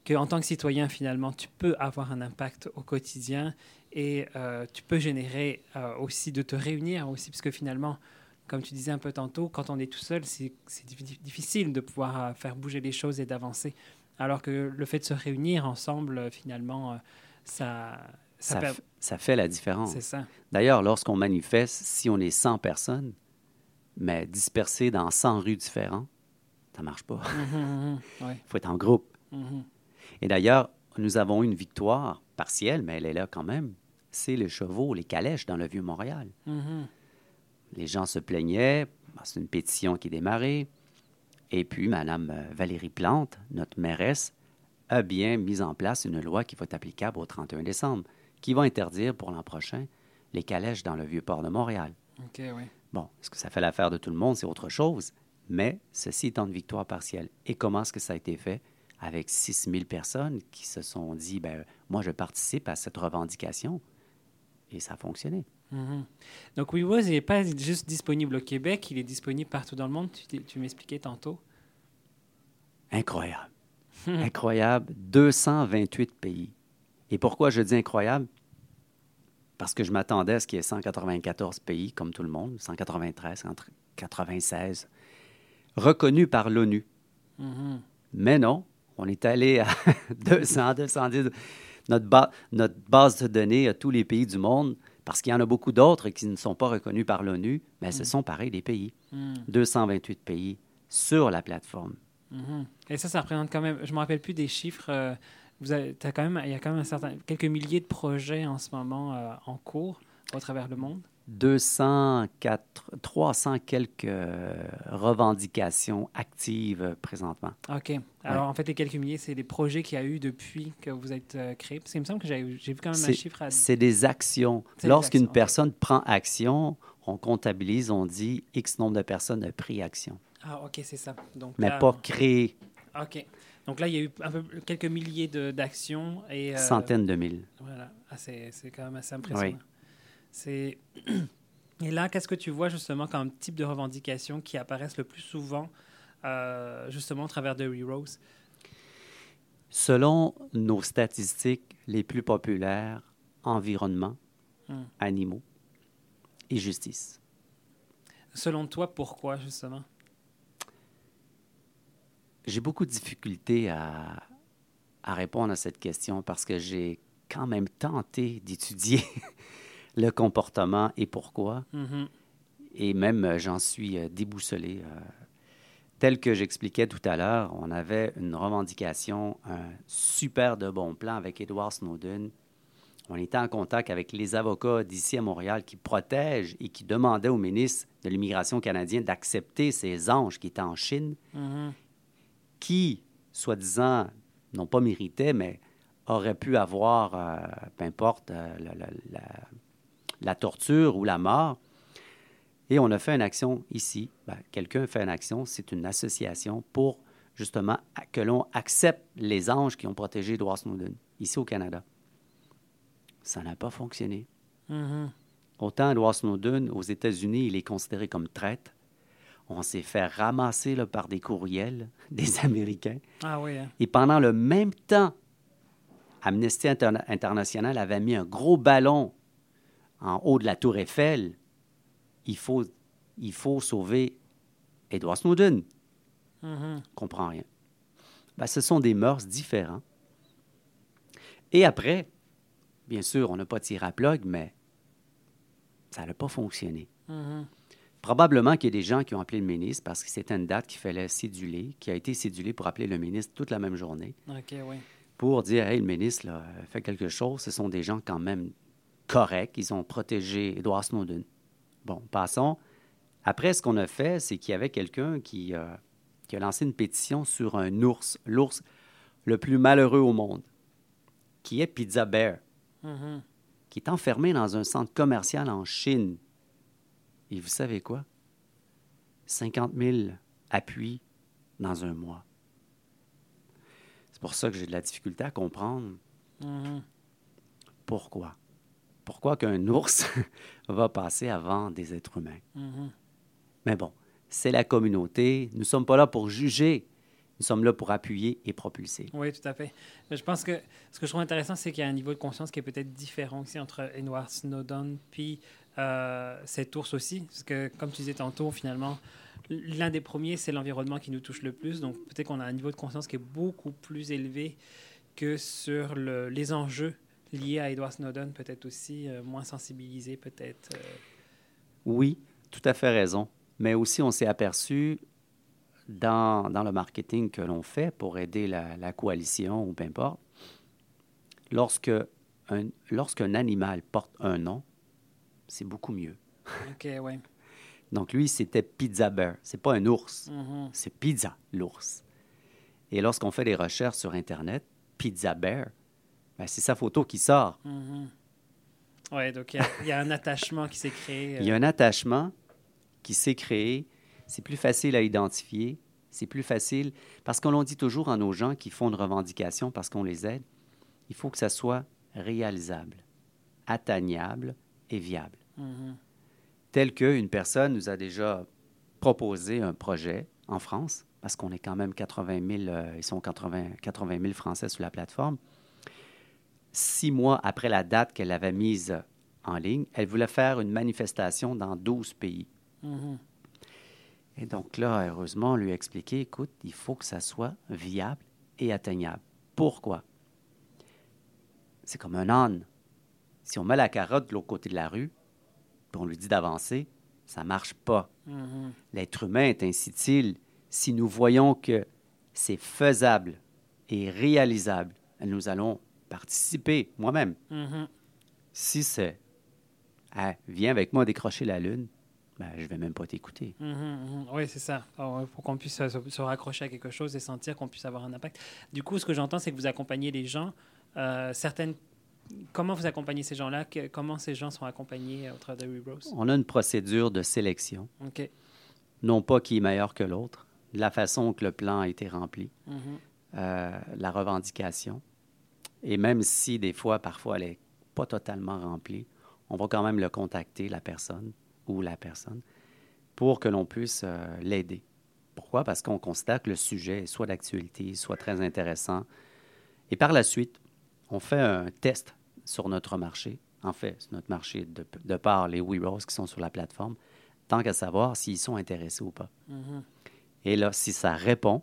qu'en tant que citoyen, finalement, tu peux avoir un impact au quotidien et euh, tu peux générer euh, aussi de te réunir aussi, parce que finalement, comme tu disais un peu tantôt, quand on est tout seul, c'est c'est diffi- difficile de pouvoir euh, faire bouger les choses et d'avancer. Alors que le fait de se réunir ensemble, euh, finalement, euh, ça, ça, Ça, per- f- ça fait la différence. c'est ça. D'ailleurs, lorsqu'on manifeste, si on est 100 personnes, mais dispersées dans 100 rues différentes, ça ne marche pas. Mhm, mhm, ouais, Il faut être en groupe. Et d'ailleurs, nous avons une victoire partielle, mais elle est là quand même. C'est les chevaux, les calèches dans le Vieux-Montréal. Les gens se plaignaient. Ben, C'est une pétition qui est démarrée. Et puis, Mme euh, Valérie Plante, notre mairesse, a bien mis en place une loi qui va être applicable au 31 décembre, qui va interdire pour l'an prochain les calèches dans le Vieux-Port de Montréal. OK, oui. Bon, est-ce que ça fait l'affaire de tout le monde? C'est autre chose. Mais ceci étant une victoire partielle. Et comment est-ce que ça a été fait? Avec 6 000 personnes qui se sont dit, ben, moi, je participe à cette revendication. Et ça a fonctionné. Mhm. Donc WeWose, il n'est pas juste disponible au Québec, il est disponible partout dans le monde. Tu, tu m'expliquais tantôt. Incroyable. incroyable. 228 pays. Et pourquoi je dis incroyable? Parce que je m'attendais à ce qu'il y ait 194 pays, comme tout le monde, 193, 196, reconnus par l'ONU. Mhm. Mais non, on est allé à 200, 210. Notre, ba- notre base de données à tous les pays du monde, parce qu'il y en a beaucoup d'autres qui ne sont pas reconnus par l'ONU, mais ce sont pareil des pays. Mhm. 228 pays sur la plateforme. Mhm. Et ça, ça représente quand même. Je ne me rappelle plus des chiffres. euh, vous avez, quand même, il y a quand même un certain, quelques milliers de projets en ce moment euh, en cours à travers le monde. 204, 300 quelques euh, revendications actives euh, présentement. OK. Alors, en fait, les quelques milliers, c'est des projets qu'il y a eu depuis que vous êtes euh, créé. Parce qu'il me semble que j'ai vu quand même un chiffre à. C'est des actions. Lorsqu'une personne prend action, on comptabilise, on dit X nombre de personnes a pris action, Ah, OK, c'est ça. Donc, mais là- pas créé OK. Donc là, il y a eu un peu, quelques milliers d'actions et. euh, centaines de mille. Voilà, Ah, c'est c'est quand même assez impressionnant. Oui. C'est et là, qu'est-ce que tu vois justement comme type de revendications qui apparaissent le plus souvent, euh, justement, au travers de ReRose? Selon nos statistiques les plus populaires, environnement, Hmm. animaux et justice. Selon toi, pourquoi justement? J'ai beaucoup de difficultés à, à répondre à cette question parce que j'ai quand même tenté d'étudier le comportement et pourquoi. Mhm. Et même, euh, j'en suis euh, déboussolé. euh. tel que j'expliquais tout à l'heure, on avait une revendication, un super de bon plan avec Edward Snowden. On était en contact avec les avocats d'ici à Montréal qui protègent et qui demandaient au ministre de l'immigration canadien d'accepter ces anges qui étaient en Chine, Mhm. qui, soi-disant, n'ont pas mérité, mais auraient pu avoir, euh, peu importe, euh, la, la- la- la torture ou la mort. Et on a fait une action ici. Ben, Quelqu'un fait une action, c'est une association pour justement que l'on accepte les anges qui ont protégé Edward Snowden, ici au Canada. Ça n'a pas fonctionné. Mhm. Autant Edward Snowden, aux États-Unis, il est considéré comme traître. On s'est fait ramasser là, par des courriels des Américains. Ah oui. hein. Et pendant le même temps, Amnesty Interna- International avait mis un gros ballon en haut de la tour Eiffel. Il faut, il faut sauver Edward Snowden. Mhm. comprend rien. Ben, ce sont des mœurs différents. Et après, bien sûr, on n'a pas tiré à plug, mais ça n'a pas fonctionné. Mhm. Probablement qu'il y a des gens qui ont appelé le ministre parce que c'était une date qu'il fallait céduler, qui a été cédulée pour appeler le ministre toute la même journée, OK, oui. pour dire Hey, le ministre là, fait quelque chose. Ce sont des gens quand même corrects. Ils ont protégé Edward Snowden. Bon, passons. Après, ce qu'on a fait, c'est qu'il y avait quelqu'un qui, euh, qui a lancé une pétition sur un ours, l'ours le plus malheureux au monde, qui est Pizza Bear, Mhm. qui est enfermé dans un centre commercial en Chine. Et vous savez quoi? 50 000 appuis dans un mois. C'est pour ça que j'ai de la difficulté à comprendre Mhm. pourquoi. Pourquoi qu'un ours va passer avant des êtres humains. Mhm. Mais bon, c'est la communauté. Nous ne sommes pas là pour juger. Nous sommes là pour appuyer et propulser. Oui, tout à fait. Mais Je pense que ce que je trouve intéressant, c'est qu'il y a un niveau de conscience qui est peut-être différent aussi entre Edward Snowden puis euh, cet ours aussi. Parce que, comme tu disais tantôt, finalement, l'un des premiers, c'est l'environnement qui nous touche le plus. Donc, peut-être qu'on a un niveau de conscience qui est beaucoup plus élevé que sur le- les enjeux liés à Edward Snowden, peut-être aussi euh, moins sensibilisé, peut-être. euh. Oui, tout à fait raison. Mais aussi, on s'est aperçu dans, dans le marketing que l'on fait pour aider la, la coalition ou peu importe, lorsque un, lorsqu'un animal porte un nom, c'est beaucoup mieux. OK, oui. Donc lui, c'était Pizza Bear. C'est pas un ours, Mhm. c'est Pizza, l'ours. Et lorsqu'on fait des recherches sur Internet, Pizza Bear, ben, c'est sa photo qui sort. Mhm. Ouais, donc il y a- il y, a un attachement qui s'est créé. Il y a un attachement qui s'est créé. C'est plus facile à identifier. C'est plus facile parce qu'on l'on dit toujours à nos gens qui font une revendication parce qu'on les aide, il faut que ça soit réalisable, atteignable et viable. Mhm. Tel qu'une personne nous a déjà proposé un projet en France, parce qu'on est quand même 80 000, euh, ils sont 80, 80 000 Français sur la plateforme. Six mois après la date qu'elle avait mise en ligne, elle voulait faire une manifestation dans 12 pays. Mhm. Et donc là, heureusement, on lui a expliqué, écoute, il faut que ça soit viable et atteignable. Pourquoi? C'est comme un âne. Si on met la carotte de l'autre côté de la rue, puis on lui dit d'avancer, ça ne marche pas. Mhm. L'être humain est ainsi de Si nous voyons que c'est faisable et réalisable, nous allons participer moi-même. Mhm. Si c'est Ah, viens avec moi décrocher la lune, ben, je ne vais même pas t'écouter. Mhm, mhm. Oui, c'est ça. Il faut qu'on puisse se, se raccrocher à quelque chose et sentir qu'on puisse avoir un impact. Du coup, ce que j'entends, c'est que vous accompagnez les gens. euh, certaines... Comment vous accompagnez ces gens-là? Que- Comment ces gens sont accompagnés euh, au travers de WeRose On a une procédure de sélection, OK. non pas qui est meilleur que l'autre, la façon que le plan a été rempli, euh, la revendication. Et même si des fois, parfois, elle n'est pas totalement remplie, on va quand même le contacter, la personne ou la personne, pour que l'on puisse euh, l'aider. Pourquoi? Parce qu'on constate que le sujet est soit d'actualité, soit très intéressant. Et par la suite, on fait un test sur notre marché. En fait, notre marché de, de par les WeRose qui sont sur la plateforme, tant qu'à savoir s'ils sont intéressés ou pas. Mhm. Et là, si ça répond,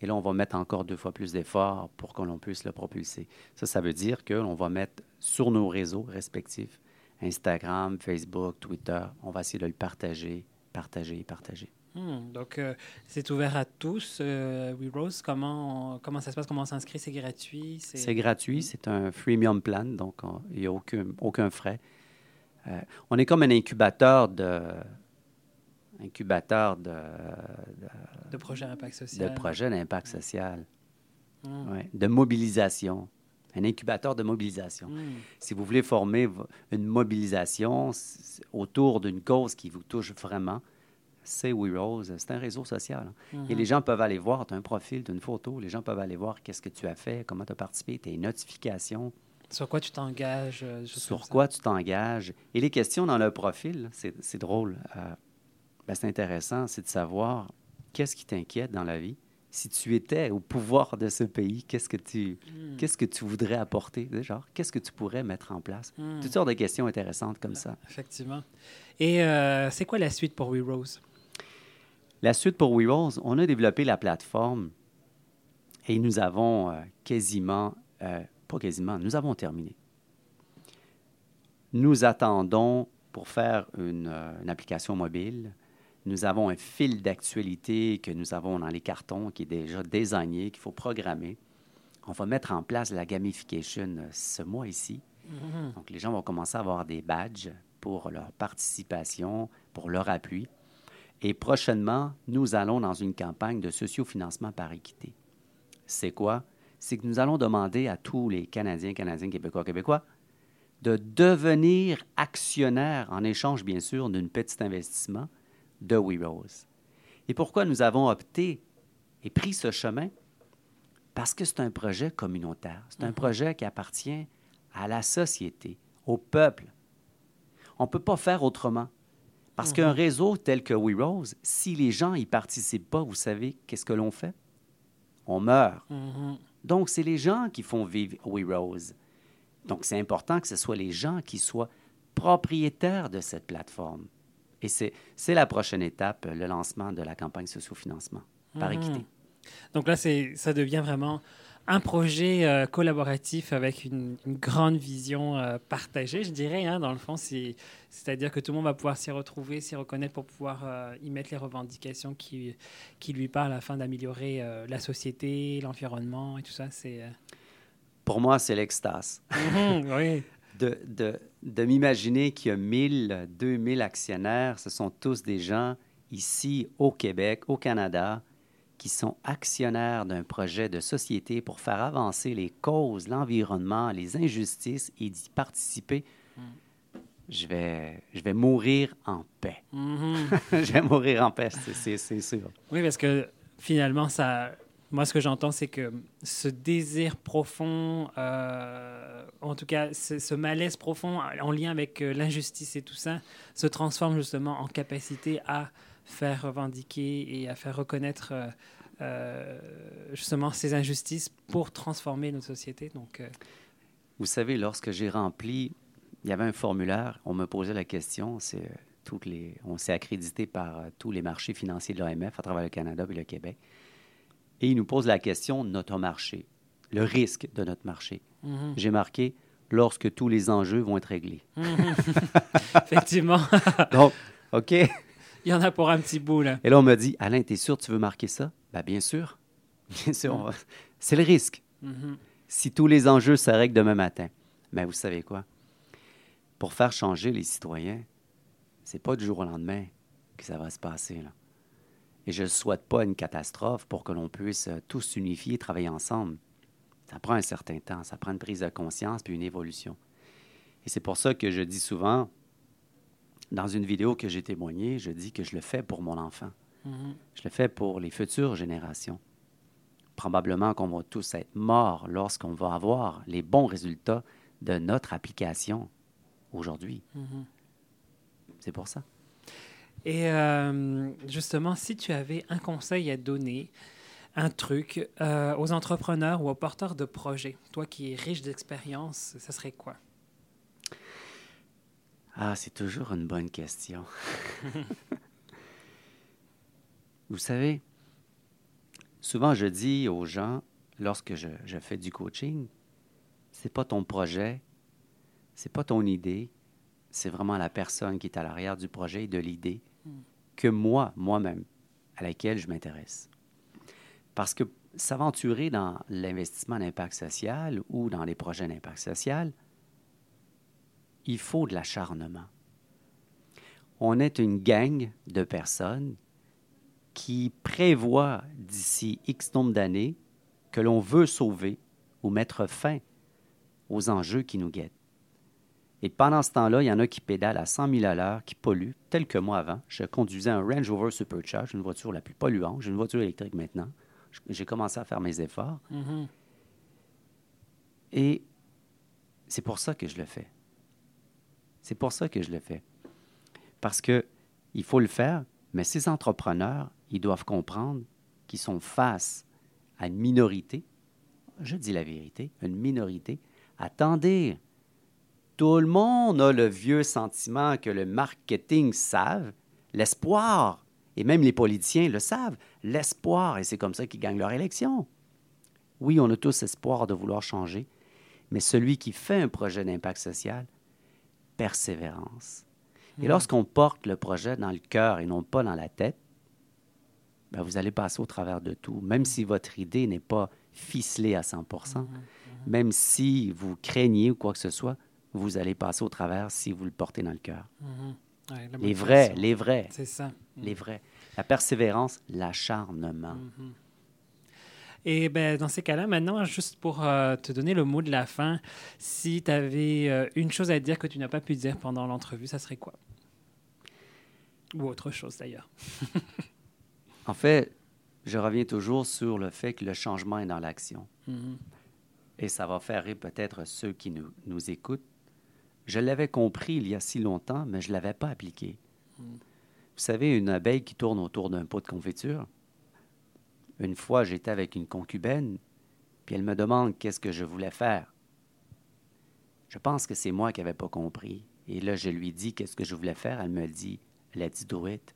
et là, on va mettre encore deux fois plus d'efforts pour que l'on puisse le propulser. Ça, ça veut dire qu'on va mettre sur nos réseaux respectifs, Instagram, Facebook, Twitter, on va essayer de le partager, partager, partager. Hmm, donc, euh, c'est ouvert à tous, euh, WeRose. Comment, on- comment ça se passe? Comment on s'inscrit? C'est gratuit? C'est gratuit, c'est un freemium plan, donc on- il n'y a aucun, aucun frais. Euh, on est comme un incubateur de incubateur de, De projet à impact social. de projets d'impact social, Hmm. ouais, de mobilisation, un incubateur de mobilisation. Hmm. Si vous voulez former une mobilisation autour d'une cause qui vous touche vraiment, c'est WeRose. C'est un réseau social. hein. Et Mhm. les gens peuvent aller voir, tu as un profil, tu as une photo, les gens peuvent aller voir qu'est-ce que tu as fait, comment tu as participé, tes notifications, Sur quoi tu t'engages? euh, sur ça? quoi tu t'engages. Et les questions dans le profil, c'est drôle. euh, c'est intéressant, c'est de savoir qu'est-ce qui t'inquiète dans la vie. Si tu étais au pouvoir de ce pays, qu'est-ce que tu, Hmm. qu'est-ce que tu voudrais apporter? Genre, qu'est-ce que tu pourrais mettre en place? Hmm. Toutes sortes de questions intéressantes comme ça. Effectivement. Et euh, c'est quoi la suite pour WeRose? La suite pour WeRose, on a développé la plateforme et nous avons euh, quasiment, euh, pas quasiment, nous avons terminé. Nous attendons pour faire une, une application mobile. Nous avons un fil d'actualité que nous avons dans les cartons qui est déjà désigné, qu'il faut programmer. On va mettre en place la gamification euh, ce mois ici. Mhm. Donc, les gens vont commencer à avoir des badges pour leur participation, pour leur appui. Et prochainement, nous allons dans une campagne de sociofinancement par équité. C'est quoi? C'est que nous allons demander à tous les Canadiens, Canadiens, Québécois, Québécois de devenir actionnaires en échange, bien sûr, d'un petit investissement de WeRose. Et pourquoi nous avons opté et pris ce chemin? Parce que c'est un projet communautaire. C'est un projet qui appartient à la société, au peuple. On ne peut pas faire autrement. Parce qu'un réseau tel que WeRose, si les gens n'y participent pas, vous savez, qu'est-ce que l'on fait? On meurt. Donc, c'est les gens qui font vivre WeRose. Donc, c'est important que ce soit les gens qui soient propriétaires de cette plateforme. Et c'est la prochaine étape, le lancement de la campagne sociofinancement par équité. Donc là, ça devient vraiment un projet euh, collaboratif avec une, grande vision euh, partagée, je dirais. Hein, dans le fond, c'est-à-dire que tout le monde va pouvoir s'y retrouver, s'y reconnaître pour pouvoir euh, y mettre les revendications qui, qui lui parlent afin d'améliorer la société, l'environnement et tout ça. C'est pour moi, c'est l'extase. Mhm, oui. de, de, de m'imaginer qu'il y a 1000, 2000 actionnaires, ce sont tous des gens ici au Québec, au Canada, qui sont actionnaires d'un projet de société pour faire avancer les causes, l'environnement, les injustices et d'y participer, mm. je, vais, je vais mourir en paix. Mm-hmm. je vais mourir en paix, c'est sûr. Oui, parce que finalement, ça, moi, ce que j'entends, c'est que ce désir profond, euh, en tout cas, ce, malaise profond en lien avec euh, l'injustice et tout ça, se transforme justement en capacité à faire revendiquer et à faire reconnaître euh, justement ces injustices pour transformer notre société. Donc, Vous savez, lorsque j'ai rempli, il y avait un formulaire, on me posait la question, c'est toutes les, on s'est accrédité par tous les marchés financiers de l'OMF à travers le Canada et le Québec. Et il nous pose la question de notre marché, le risque de notre marché. Mhm. J'ai marqué lorsque tous les enjeux vont être réglés. Mhm. Effectivement. Donc, OK. Il y en a pour un petit bout, là. Et là, on m'a dit, Alain, tu es sûr que tu veux marquer ça? Bien, bien sûr. Bien sûr. C'est le risque. Si tous les enjeux se règlent demain matin. Mais vous savez quoi? Pour faire changer les citoyens, c'est pas du jour au lendemain que ça va se passer. Là. Et je ne souhaite pas une catastrophe pour que l'on puisse tous s'unifier et travailler ensemble. Ça prend un certain temps, ça prend une prise de conscience puis une évolution. Et c'est pour ça que je dis souvent, dans une vidéo que j'ai témoignée, je dis que je le fais pour mon enfant. Mhm. Je le fais pour les futures générations. Probablement qu'on va tous être morts lorsqu'on va avoir les bons résultats de notre application aujourd'hui. Mhm. C'est pour ça. Et euh, justement, si tu avais un conseil à donner, un truc euh, aux entrepreneurs ou aux porteurs de projets, toi qui es riche d'expérience, ça serait quoi? Ah, c'est toujours une bonne question. Vous savez, souvent je dis aux gens, lorsque je, fais du coaching, c'est pas ton projet, c'est pas ton idée, c'est vraiment la personne qui est à l'arrière du projet et de l'idée. Que moi, moi-même, à laquelle je m'intéresse. Parce que s'aventurer dans l'investissement d'impact social ou dans les projets d'impact social, il faut de l'acharnement. On est une gang de personnes qui prévoient d'ici X nombre d'années que l'on veut sauver ou mettre fin aux enjeux qui nous guettent. Et pendant ce temps-là, il y en a qui pédalent à 100 000 à l'heure, qui polluent, tel que moi avant. Je conduisais un Range Rover Supercharge, une voiture la plus polluante. J'ai une voiture électrique maintenant. J'ai commencé à faire mes efforts. Mm-hmm. Et c'est pour ça que je le fais. C'est pour ça que je le fais. Parce que il faut le faire, mais ces entrepreneurs, ils doivent comprendre qu'ils sont face à une minorité, je dis la vérité, une minorité. Attendez, tout le monde a le vieux sentiment que le marketing savent, l'espoir, et même les politiciens le savent, l'espoir, et c'est comme ça qu'ils gagnent leur élection. Oui, on a tous espoir de vouloir changer, mais celui qui fait un projet d'impact social, persévérance. Et hmm. lorsqu'on porte le projet dans le cœur et non pas dans la tête, ben vous allez passer au travers de tout, même si votre idée n'est pas ficelée à 100% hmm, hmm, même si vous craignez ou quoi que ce soit, vous allez passer au travers si vous le portez dans le cœur. Mhm. Ouais, Les vrais, les vrais, C'est ça. les vrais. La persévérance, l'acharnement. Mhm. Et ben, dans ces cas-là, maintenant, juste pour euh, te donner le mot de la fin, si tu avais une chose à dire que tu n'as pas pu dire pendant l'entrevue, ça serait quoi? Ou autre chose d'ailleurs. En fait, je reviens toujours sur le fait que le changement est dans l'action. Mhm. Et ça va faire rire peut-être ceux qui nous, nous écoutent. Je l'avais compris il y a si longtemps, mais je ne l'avais pas appliqué. Mm. Vous savez, une abeille qui tourne autour d'un pot de confiture. Une fois, j'étais avec une concubine, puis elle me demande qu'est-ce que je voulais faire. Je pense que c'est moi qui n'avais pas compris. Et là, je lui dis qu'est-ce que je voulais faire. Elle me dit, let's do it.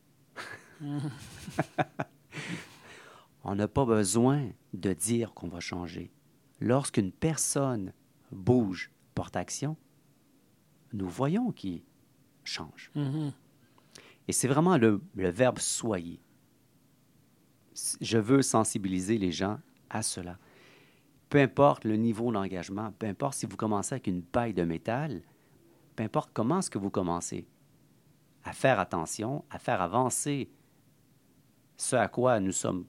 On n'a pas besoin de dire qu'on va changer. Lorsqu'une personne bouge, porte action, nous voyons qu'il change. Mhm. Et c'est vraiment le, le verbe soyez. Je veux sensibiliser les gens à cela. Peu importe le niveau d'engagement, peu importe si vous commencez avec une paille de métal, peu importe comment est-ce que vous commencez, à faire attention, à faire avancer ce à quoi nous sommes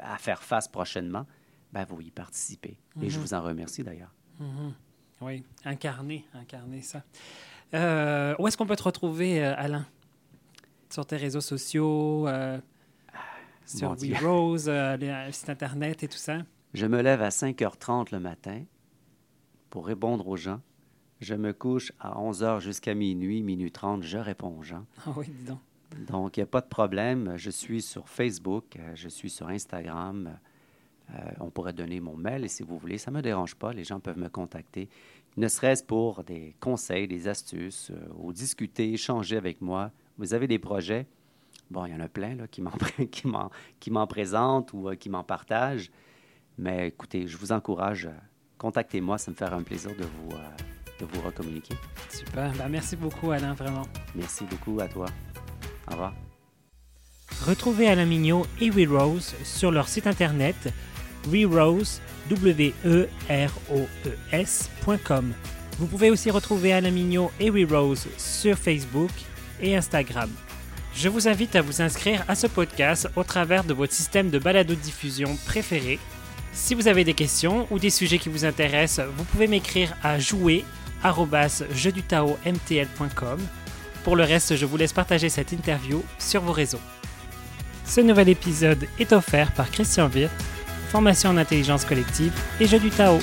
à, faire face prochainement, ben vous y participez. Et je Mhm. vous en remercie d'ailleurs. Mhm. Oui, incarner, incarner ça. Euh, où est-ce qu'on peut te retrouver, euh, Alain? Sur tes réseaux sociaux, euh, sur Mon Dieu. WeRose, euh, le site internet et tout ça? Je me lève à 5h30 le matin pour répondre aux gens. Je me couche à 11h jusqu'à minuit, minuit 30, je réponds aux gens. Ah oui, dis donc. Donc, il n'y a pas de problème. Je suis sur Facebook, je suis sur Instagram. Euh, on pourrait donner mon mail et si vous voulez, ça ne me dérange pas. Les gens peuvent me contacter, ne serait-ce pour des conseils, des astuces, euh, ou discuter, échanger avec moi. Vous avez des projets? Bon, il y en a plein là, qui m'en qui m'en- qui m'en présentent ou euh, qui m'en partagent. Mais écoutez, je vous encourage, euh, contactez-moi, ça me fera un plaisir de vous, euh, de vous recommuniquer. Super. Ben, merci beaucoup, Alain, vraiment. Merci beaucoup à toi. Au revoir. Retrouvez Alain Mignot et WeRose sur leur site internet werose, w e r o e s.com. Vous pouvez aussi retrouver Alain Mignot et WeRose sur Facebook et Instagram. Je vous invite à vous inscrire à ce podcast au travers de votre système de balado-diffusion préféré. Si vous avez des questions ou des sujets qui vous intéressent, vous pouvez m'écrire à jouer@jeudutaomtl.com. Pour le reste, je vous laisse partager cette interview sur vos réseaux. Ce nouvel épisode est offert par Christian Wirth, formation en intelligence collective et jeu du Tao.